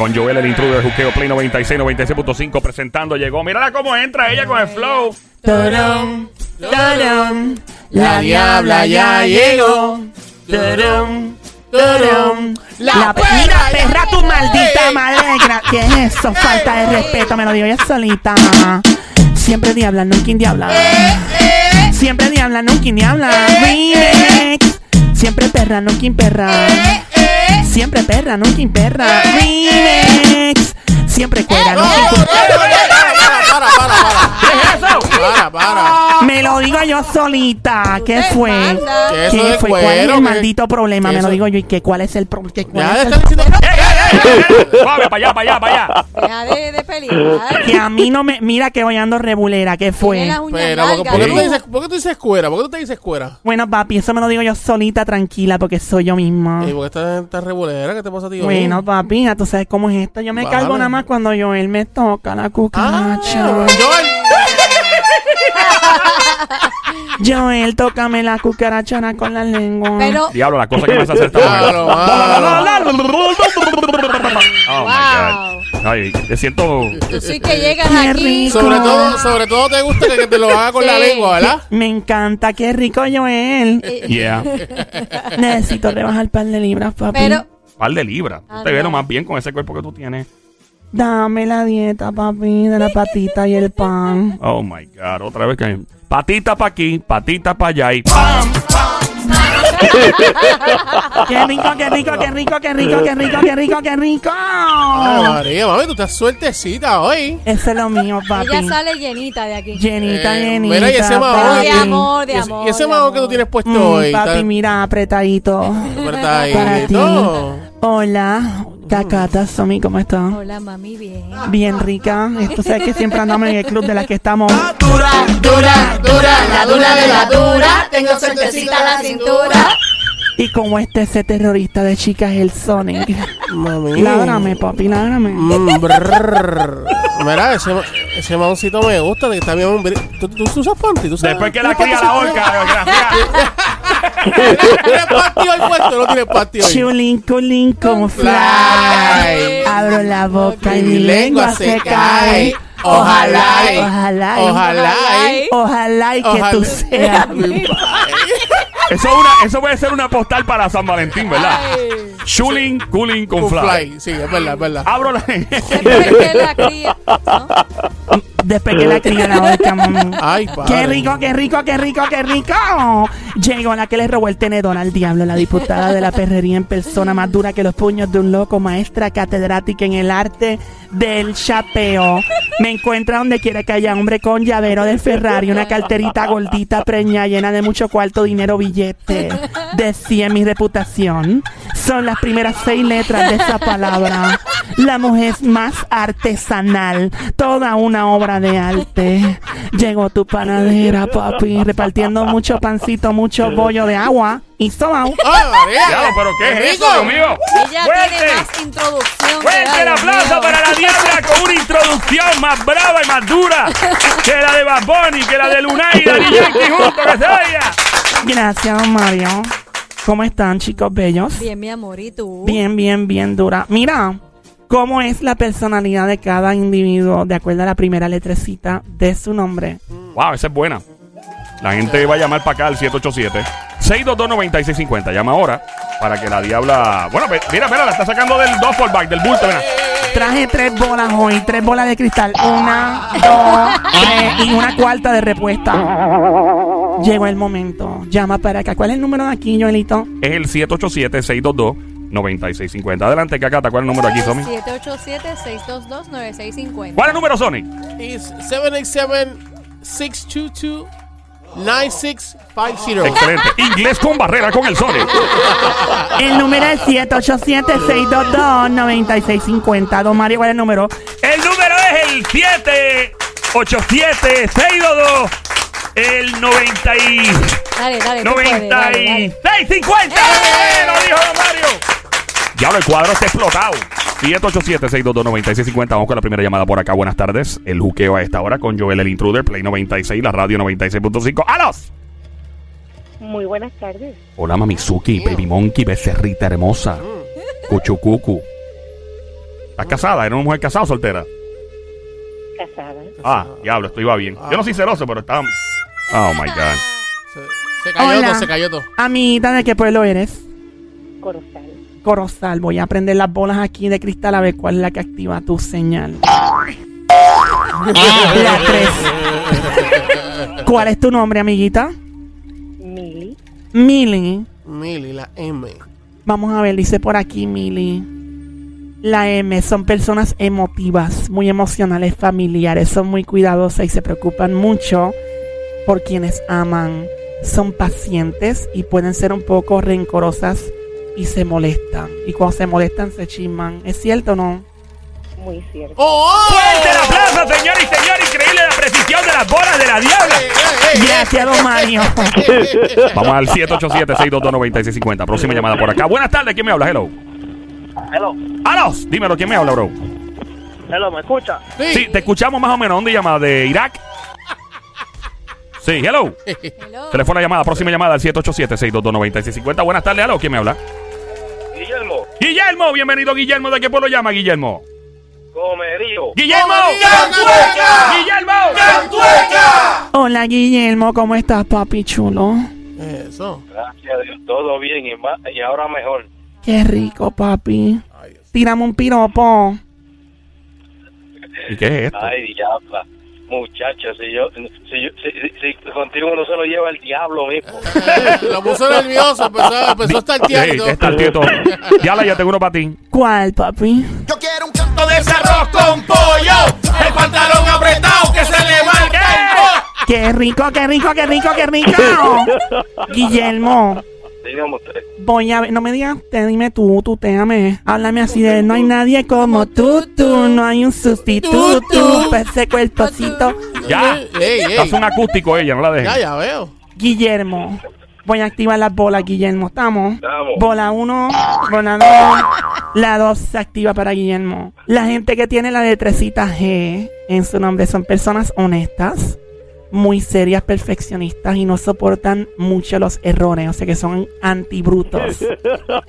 Con Joel, el intruder, Juqueo Play 96, 96.5 presentando. Llegó. Mírala cómo entra ella con el flow. La diabla ya llegó. Turum, la pe- Mira, perra tu maldita madre. ¿Qué es eso? Falta de respeto, me lo digo yo solita. Siempre diabla, nunca diabla. Siempre diabla, nunca diabla. Remix. Siempre perra, nunca perra. Siempre perra, nunca perra. Remix. Siempre cuera, nunca cuera. Para, para, para. Para. Para. Me lo digo yo solita. ¿Qué fue? ¿Qué es eso ¿Qué de fue? ¿Cuál es cuero? el ¿Qué- maldito problema? qué Me lo eso? digo yo. ¿Y qué? ¿Cuál es el problema? Ya ¿Cuál es le el están diciendo. ¡Ey, ey, ey, ey, ey! Suave, para allá, para allá, para allá. Deja de, de pelear. Que a mí no me... Mira que hoy ando rebulera. ¿Qué Tiene fue? las uñas Pero, ¿por, largas, por qué tú dices, ¿por qué tú dices cuera? ¿Por qué tú te dices cuera? Bueno, papi, eso me lo digo yo solita, tranquila, porque soy yo misma. ¿Y por qué estás tan revolera? ¿Qué te pasa a ti hoy? Bueno, papi, ya tú sabes cómo es esto. Yo me Bájale. cargo nada más cuando yo él me toca la Ah, cucaracha. Joel. Joel, tócame la cucarachona con la lengua. Pero, Diablo, la cosa que hacer esta Claro. Oh my God. Ay, te siento. sí que llegas Qué aquí. rico. Sobre todo, sobre todo te gusta que, que te lo haga con la lengua, ¿verdad? Me encanta, qué rico Joel. Yeah. Necesito rebajar un par de libras, papi. Pero, Par de libras. Tú Ah, te ves no. lo más bien con ese cuerpo que tú tienes. Dame la dieta, papi, de la patita y el pan. Oh my God. Otra vez que. Patita para aquí, patita para allá y ¡pam! Qué rico, qué rico, qué rico, qué rico, qué rico, qué rico, qué rico. Ay, María, mami, tú estás suertecita hoy. Eso es lo mío, papi. ella sale llenita de aquí. Llenita, Eh, llenita. mira, y ese mahón papi. De amor, de Y ese- amor. Y ese de mago que tú tienes puesto Mm, hoy. papi, está- mira, apretadito. está ahí, Para ti. no. Hola, Cacata, Somi, ¿cómo estás? Hola, mami, bien. Bien rica. Esto sabes que siempre andamos en el club de las que estamos. Dura, dura, dura, la dura de la dura. Tengo suertecita la cintura. Y como este ese terrorista de chicas, el Sonic. Mami. Ládrame, papi, ládrame. Mm, brrr. Mira, ese, ese maoncito me gusta, que está bien. bri- ¿Tú, tú usas panty? ¿Tú sabes? Después que la ¿Tienes cría la horca. ¿Tienes panty hoy puesto? No tienes panty hoy. Chulín, culín, con fly. Abro la boca y Mi lengua se cae. Ojalá, Ojalá, y- ojalá, Ojalá, que ojalá. tú seas mi Eso, es una, eso puede ser una postal para San Valentín, ¿verdad? Ay, Chulin, cooling con fly. fly. Sí, es verdad, es verdad. Abro la. La cría. ¿no? Después que la cría la mami. Ay, padre. ¡Qué rico, qué rico, qué rico, qué rico! Llegó la que le robó el tenedor al diablo, la diputada de la perrería en persona más dura que los puños de un loco, maestra catedrática en el arte del chapeo. Me encuentra donde quiera que haya hombre con llavero de Ferrari, una carterita gordita preña llena de mucho cuarto, dinero, billete. Decía mi reputación. Son las primeras seis letras de esa palabra. La mujer más artesanal, toda una obra de arte. Llegó tu panadera, papi, repartiendo mucho pancito, mucho bollo de agua y sobao. ¡Ay, María! Diablo, pero ¿qué es eso! Dios mío? Ella tiene ¡Fuerte! más introducción. Fuerte la el aplauso mío. para la diabla con una introducción más brava y más dura que la de Bad Bunny, que la de Lunay y Yankee juntos, que se oiga. Gracias, don Mario. ¿Cómo están, chicos bellos? Bien, mi amor, ¿y tú? Bien, bien, bien dura. Mira, ¿cómo es la personalidad de cada individuo de acuerdo a la primera letrecita de su nombre? Wow, esa es buena. La gente va a llamar para acá al 787-622-9650. Llama ahora para que la diabla. Bueno, mira, mira, la está sacando del bag, del bulto, mira. Traje tres bolas hoy, tres bolas de cristal. Una, dos, tres y una cuarta de respuesta. Llegó el momento. Llama para acá. ¿Cuál es el número de aquí, Joelito? Es el 787-622-9650. Adelante, Cacata. ¿Cuál es el número aquí, Somi? 787-622-9650. ¿Cuál es el número, Sonic? Is 787-622-9650. Excelente. Inglés con barrera con el Sonic. El número es 787-622-9650. Don Mario, ¿cuál es el número? El número es el 787-622. El 90 y... Dale, dale, tú puedes, dale, dale. 9650. ¡Eh! Lo dijo Don Mario. Diablo, el cuadro está explotado. 787-622-9650. Vamos con la primera llamada por acá. Buenas tardes. El juqueo a esta hora con Joel el Intruder, Play 96, la radio 96.5. ¡Alos! Muy buenas tardes. Hola, Mamizuki, Baby Monkey, becerrita hermosa. Cuchucucu. ¿Estás casada? ¿Eres una mujer casada o soltera? Casada. Ah, diablo, esto iba bien. Yo no soy celoso, pero está... Oh, my God. Se, se cayó Hola. todo, se cayó todo. Amiguita, ¿de qué pueblo eres? Corozal. Corozal. Voy a prender las bolas aquí de cristal a ver cuál es la que activa tu señal. La 3. ¿Cuál es tu nombre, amiguita? Mili. Mili. Mili, la M. Vamos a ver, dice por aquí Mili. La M son personas emotivas, muy emocionales, familiares, son muy cuidadosas y se preocupan mucho por quienes aman. Son pacientes y pueden ser un poco rencorosas y se molestan. Y cuando se molestan se chisman. ¿Es cierto o no? Muy cierto. ¡Oh! ¡Fuerte el aplauso, señor y señor! Increíble la precisión de las bolas de la diabla. Gracias, don Mario. Vamos al 787-622-9650. Próxima llamada por acá. Buenas tardes, ¿quién me habla? Hello. Hello, ¡Alos! Dímelo, ¿quién me habla, bro? hello, ¿me escucha? Sí, te escuchamos más o menos. ¿Dónde llama? ¿De Irak? Sí, hello. Hello. La llamada. Próxima llamada al 787-622-9650. Buenas tardes, hello. ¿Quién me habla? Guillermo, bienvenido, Guillermo. ¿De qué pueblo llama, Guillermo? Comerío. ¡Guillermo! ¡Guillermo! Hola, Guillermo, ¿cómo estás, papi chulo? Eso. Gracias a Dios, todo bien y, más, y ahora mejor. Qué rico, papi. Ay. Tírame un piropo. ¿Y qué es esto? Ay, diabla. Muchacho, si yo, si, yo- si, si- si contigo no se lo lleva el diablo mismo. Lo puso nervioso, empezó, empezó a estar Sí, tiando. está tieto. Diabla, ya tengo uno para ti. ¿Cuál, papi? Yo quiero un canto de ese arroz con pollo. El pantalón apretado que se le marca el. Qué rico, qué rico, qué rico, qué rico. Guillermo, Usted. voy a ver, no me digas usted, dime tú, tú téame. Háblame así de no hay nadie como tú, tú, no hay un sustituto. Pues ese cuerpocito. Ya. Ey, ey. Hace un acústico ella, no la dejes. Ya, ya veo. Guillermo, voy a activar las bolas, Guillermo, ¿estamos? Estamos. Bola 1, bola 2, la 2 se activa para Guillermo. La gente que tiene la letrecita G en su nombre son personas honestas, muy serias, perfeccionistas y no soportan mucho los errores, o sea que son antibrutos.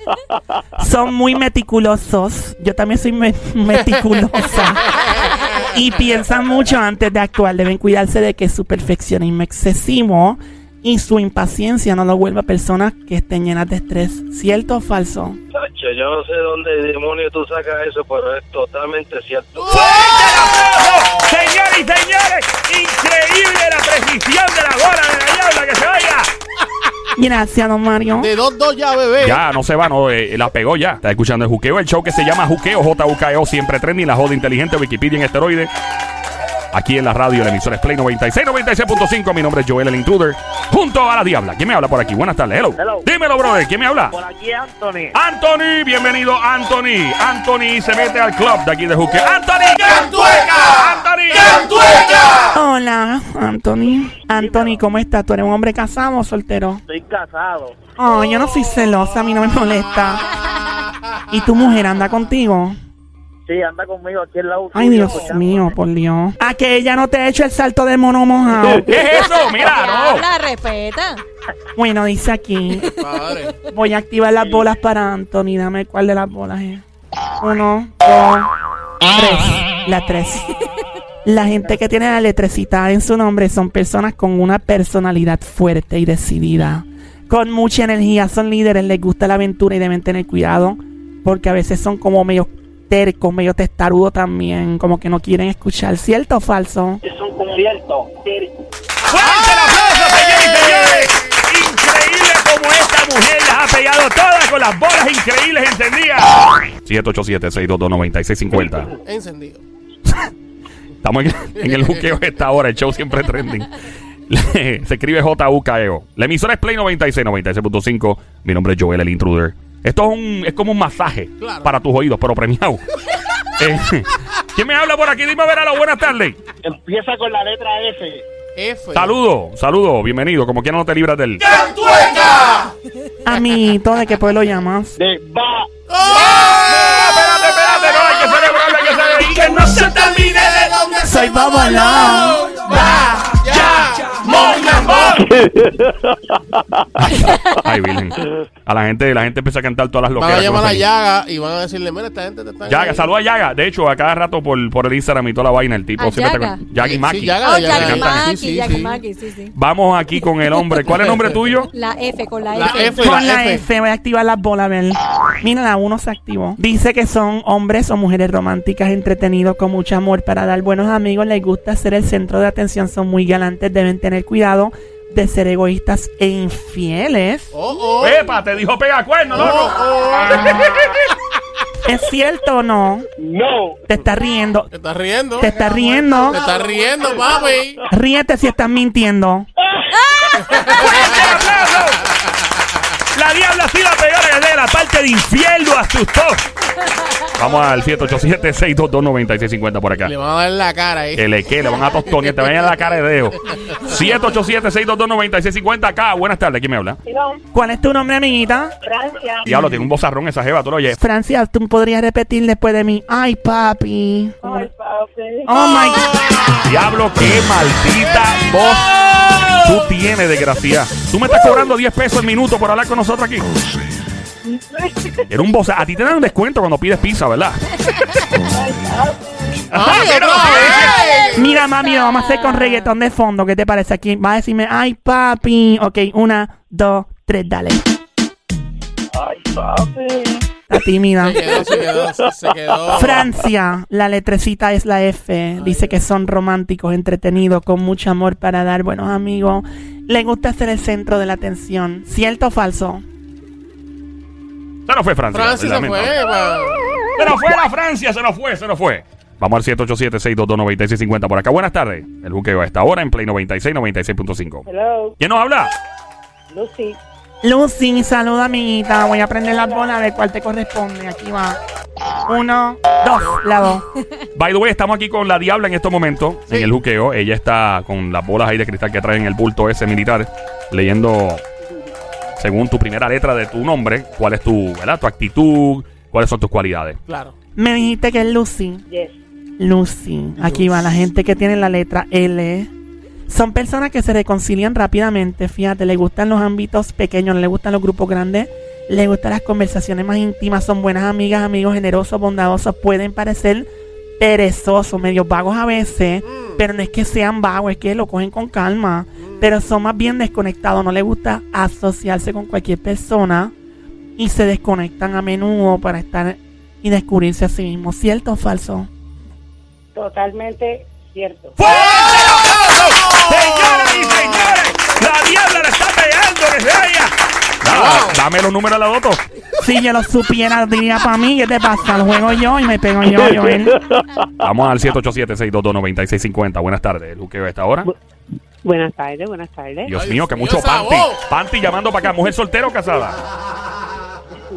son muy meticulosos, yo también soy me- meticulosa. y piensan mucho antes de actuar, deben cuidarse de que su perfeccionismo excesivo y su impaciencia no lo vuelva personas que estén llenas de estrés. ¿Cierto o falso? Yo no sé dónde demonio tú sacas eso, pero es totalmente cierto. ¡Fuerte el aplauso! Señores y señores, increíble la precisión de la bola de la diabla que se vaya. Gracias, don Mario. De dos, dos ya, bebé. Ya, no se va, no, eh, la pegó ya. Está escuchando el juqueo, el show que se llama Juqueo, J-U-K-E-O, siempre trending, la joda inteligente, Wikipedia en esteroide. Aquí en la radio, la emisora es Play 96, 96.5. Mi nombre es Joel el Intruder, junto a la Diabla. ¿Quién me habla por aquí? Buenas tardes, hello. Hello. Dímelo, brother, ¿quién me habla? Por aquí, Anthony. Anthony, bienvenido, Anthony. Anthony se mete al club de aquí de Juqueo. ¡Anthony! ¡Cantueca! ¡Anthony! ¡Cantueca! Hola, Anthony. Anthony, ¿cómo estás? ¿Tú eres un hombre casado o soltero? Estoy casado. Oh, yo no soy celosa, a mí no me molesta. ¿Y tu mujer anda contigo? Sí, anda conmigo aquí en la Ay, Dios mío, por Dios. A que ella no te ha hecho el salto del mono mojado. ¿Qué es eso? Mira, no. La respeta. Bueno, dice aquí. Padre. Voy a activar las bolas para Anthony. Dame cuál de las bolas es. Uno, dos, tres. La tres. La gente que tiene la letrecita en su nombre son personas con una personalidad fuerte y decidida. Con mucha energía, son líderes, les gusta la aventura y deben tener cuidado. Porque a veces son como medio tercos, medio testarudos también. Como que no quieren escuchar. ¿Cierto o falso? Es un concierto. ¡Fuerte el aplauso, señores y señores! Increíble como esta mujer las ha pegado todas con las bolas increíbles encendidas. 787-622-9650. Encendido. Estamos en, en el juqueo de esta hora, el show siempre trending. Se escribe J-U-K-E-O. La emisora es Play 96, 96.5. Mi nombre es Joel, el intruder. Esto es, un, es como un masaje Claro. para tus oídos, pero premiado. Eh, ¿Quién me habla por aquí? Dime a ver a la buenas tardes. Empieza con la letra F. F. Saludo, saludo, bienvenido. Como quiera no te libras del... ¡Cantueca! Amiguito, ¿de qué pueblo llamas? De va. espérate, espérate, no, hay que celebrarlo, hay que celebrar. Que no se te olvide de Ay, Virgen. A la gente, la gente empieza a cantar todas las Van a loqueras. llamar a. Yaga y van a decirle, mira, esta gente te está... Yaga, saluda a Yaga. De hecho, a cada rato por, por el Instagram y toda la vaina, el tipo ¿A siempre Yaga? te Sí, Maki. sí, Yaga. Oh, Maki, sí, sí, Jackie sí. Maki, sí, sí. Vamos aquí con el hombre. ¿Cuál es el nombre tuyo? La F con la, La F. F. Con la F. F voy a activar las bolas. Mira, la 1 se activó. Dice que son hombres o mujeres románticas, entretenidos, con mucho amor para dar buenos amigos, les gusta ser el centro de atención, son muy galantes, deben tener cuidado de ser egoístas e infieles. Oh, oh. ¡Epa! Te dijo pega cuerno, loco. Oh, ¿Es cierto o no? No. Te estás riendo. Te estás riendo. Te estás riendo. Te estás riendo, papi. Ríete si estás mintiendo. ¡Fuerte aplauso! La diabla sí la pegó la galera. Parte de infierno asustó. Vamos al 787-622-9650 por acá. Le van a dar en la cara ahí. Que le que le van a tostonear, te vayan a la cara de dedo. 787-622-9650 acá. Buenas tardes, ¿quién me habla? ¿Cuál es tu nombre, amiguita? Francia. Diablo, tiene un bozarrón esa jeva, tú lo oyes. Francia, ¿tú podrías repetir después de mí? Ay, papi. Ay, papi. Oh, my God. Diablo, qué maldita voz tú tienes, desgracia. Tú me estás cobrando 10 pesos el minuto por hablar con nosotros aquí. Era un voz. A ti te dan un descuento cuando pides pizza, ¿verdad? Mira, mami, lo vamos a hacer con reggaetón de fondo. ¿Qué te parece aquí? Va a decirme, ay, papi. Ok, una, dos, tres, dale. Ay, papi. Tímida. Se quedó, se quedó, se- quedó. Francia, la letrecita es la F. Dice que son románticos, entretenidos, con mucho amor para dar buenos amigos. Le gusta ser el centro de la atención. ¿Cierto o falso? Se nos fue Francia. Francis se fue. Se nos fue la Francia, se nos fue, se nos fue. Vamos al 787-622-9650 por acá. Buenas tardes. El buqueo a esta hora en Play 96, 96.5. Hello, ¿Quién nos habla? Lucy. Lucy, saluda, amiguita. Voy a prender las bolas a ver cuál te corresponde. Aquí va. Uno, dos, la dos. By the way, estamos aquí con la Diabla en estos momentos, Sí. en el juqueo. Ella está con las bolas ahí de cristal que trae en el bulto ese militar, leyendo, según tu primera letra de tu nombre, cuál es tu, ¿verdad? tu actitud, cuáles son tus cualidades. Claro. Me dijiste que es Lucy. Yes. Lucy. Aquí va la gente que tiene la letra L. Son personas que se reconcilian rápidamente. Fíjate, le gustan los ámbitos pequeños, no le gustan los grupos grandes. Le gustan las conversaciones más íntimas. Son buenas amigas, amigos generosos, bondadosos. Pueden parecer perezosos, medio vagos a veces. Pero no es que sean vagos, es que lo cogen con calma. Pero son más bien desconectados. No les gusta asociarse con cualquier persona. Y se desconectan a menudo para estar y descubrirse a sí mismos. ¿Cierto o falso? Totalmente cierto. ¡Fuerte el aplauso! Señoras y señores, la Diabla le está pegando desde allá. Nada, Dame los números a la Doto. Si yo lo supiera, diría para mí, ¿qué te pasa? Lo juego yo y me pego yo, Joel. Vamos al 787-622-9650. Buenas tardes. El buqueo a esta hora. Buenas tardes, buenas tardes. Dios Ay, mío, que Dios mucho panty. Panty llamando para acá. ¿Mujer soltera o casada?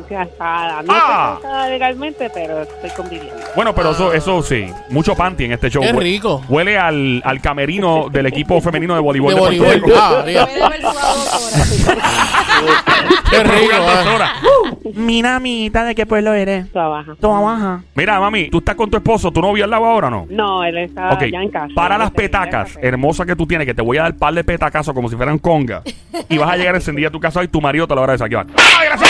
Casada. No Ah. estoy casada legalmente, pero estoy conviviendo. Bueno, pero eso, eso sí. Mucho panty en este show. Qué Hue- rico. Huele al, al camerino del equipo femenino de voleibol De de, Puerto voleibol. Rico. Ah. Qué rico. ah. horas. Mira, amiguita, ¿de qué pueblo eres? Trabaja. Toma baja. Mira, mami, ¿tú estás con tu esposo? ¿Tu novio al lado ahora o no? No, él está Ok, ya en casa. para las petacas hermosas que tú tienes, que te voy a dar par de petacazos como si fueran conga. y vas a llegar encendida a tu casa y tu marido te lo va a. ¡Ay, gracias!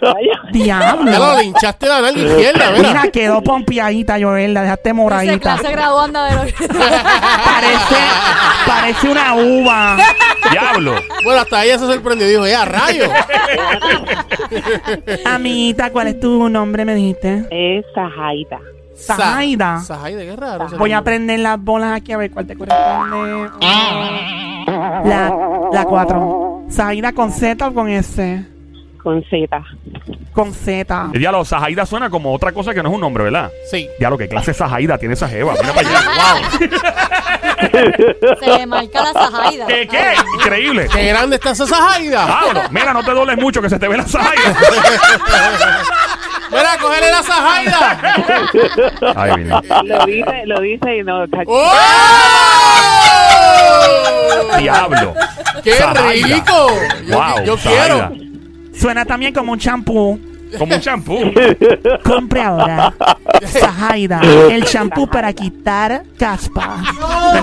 Caballo. Ya lo Diablo. linchaste la nalga izquierda, mira. Mira, quedó pompeadita, Joel. La dejaste moradita. clase graduanda de los... Parece, parece una uva. ¡Diablo! Bueno, hasta ella se sorprendió y dijo, ya, rayo. Amiguita, ¿cuál es tu nombre? Me dijiste. Es Sajaita. Zahaida. Sajaida, qué raro. Voy a prender las bolas aquí a ver cuál te corresponde. La, la 4. Zahaida con Z o con S. Con Z. Con Z. El diálogo, Sajaida suena como otra cosa que no es un nombre, ¿verdad? Sí. Diálogo, ¿qué clase de Sajaida tiene esa jeva? Mira para allá. ¡Wow! Se le marca la sajaida. ¿Qué, qué? Increíble. Qué grande está esa Sajaida. Vámonos. Mira, no te dobles mucho que se te ve la Sajaida. Mira, cógele la Sajaida. Ay, mira. Lo dice, lo dice y no. ¡Oh! Diablo. ¡Qué rico! Yo, Wow, yo quiero. Suena también como un champú. Como un champú. Compre ahora Sahaida, el champú para quitar caspa.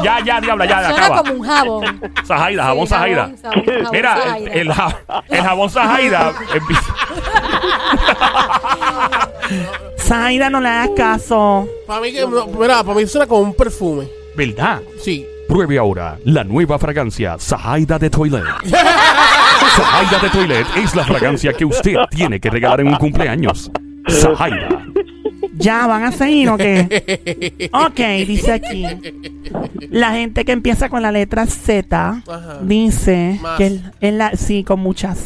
ya, ya, diabla, ya, Suena acaba. como un jabón. Sahaida, jabón Sí, Sahaida. jabón, jabón, jabón Mira, Sahaida. el, ja- el jabón Sahaida. empieza- Sahaida, no le hagas caso. Para mí, que, no, mira, para mí suena como un perfume. ¿Verdad? Sí. Pruebe ahora la nueva fragancia Sahaida de Toilet. Sahaida de Toilet es la fragancia que usted tiene que regalar en un cumpleaños. Sahaida. ¿Ya van a seguir o qué? Ok, dice aquí. La gente que empieza con la letra Z Ajá. dice Más. que en la, sí, con muchas.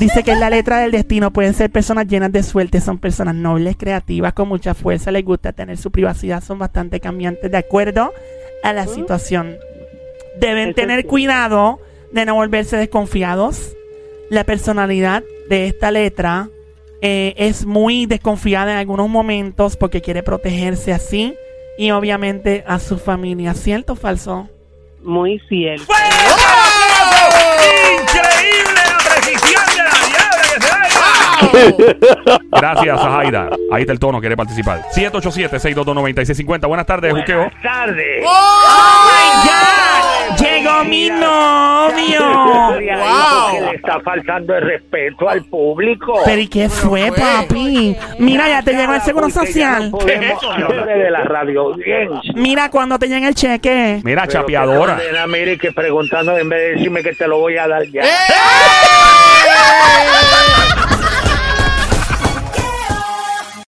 Dice que en la letra del destino pueden ser personas llenas de suerte, son personas nobles, creativas, con mucha fuerza, les gusta tener su privacidad, son bastante cambiantes de acuerdo a la situación. Deben tener sí. cuidado de no volverse desconfiados. La personalidad de esta letra eh, es muy desconfiada en algunos momentos porque quiere protegerse así y obviamente a su familia. ¿Cierto o falso? Muy cierto. ¡Fuerte el aplauso! ¡Increíble la precisión de la diabla que se oiga! Gracias, Sahaida. Ahí está el tono, quiere participar. 787-622-9650. Buenas tardes, Juqueo. tardes. ¡Ya! ¡Llegó mi novio! Wow. le está faltando el respeto al público. ¿Pero y qué fue, papi? Mira, ya te llegó el seguro social. no podemos hablar de la radio audiencia. Mira cuando te llega el cheque. Mira, Pero chapeadora. que condena, mire que preguntando en vez de decirme que te lo voy a dar ya. ¡Eh!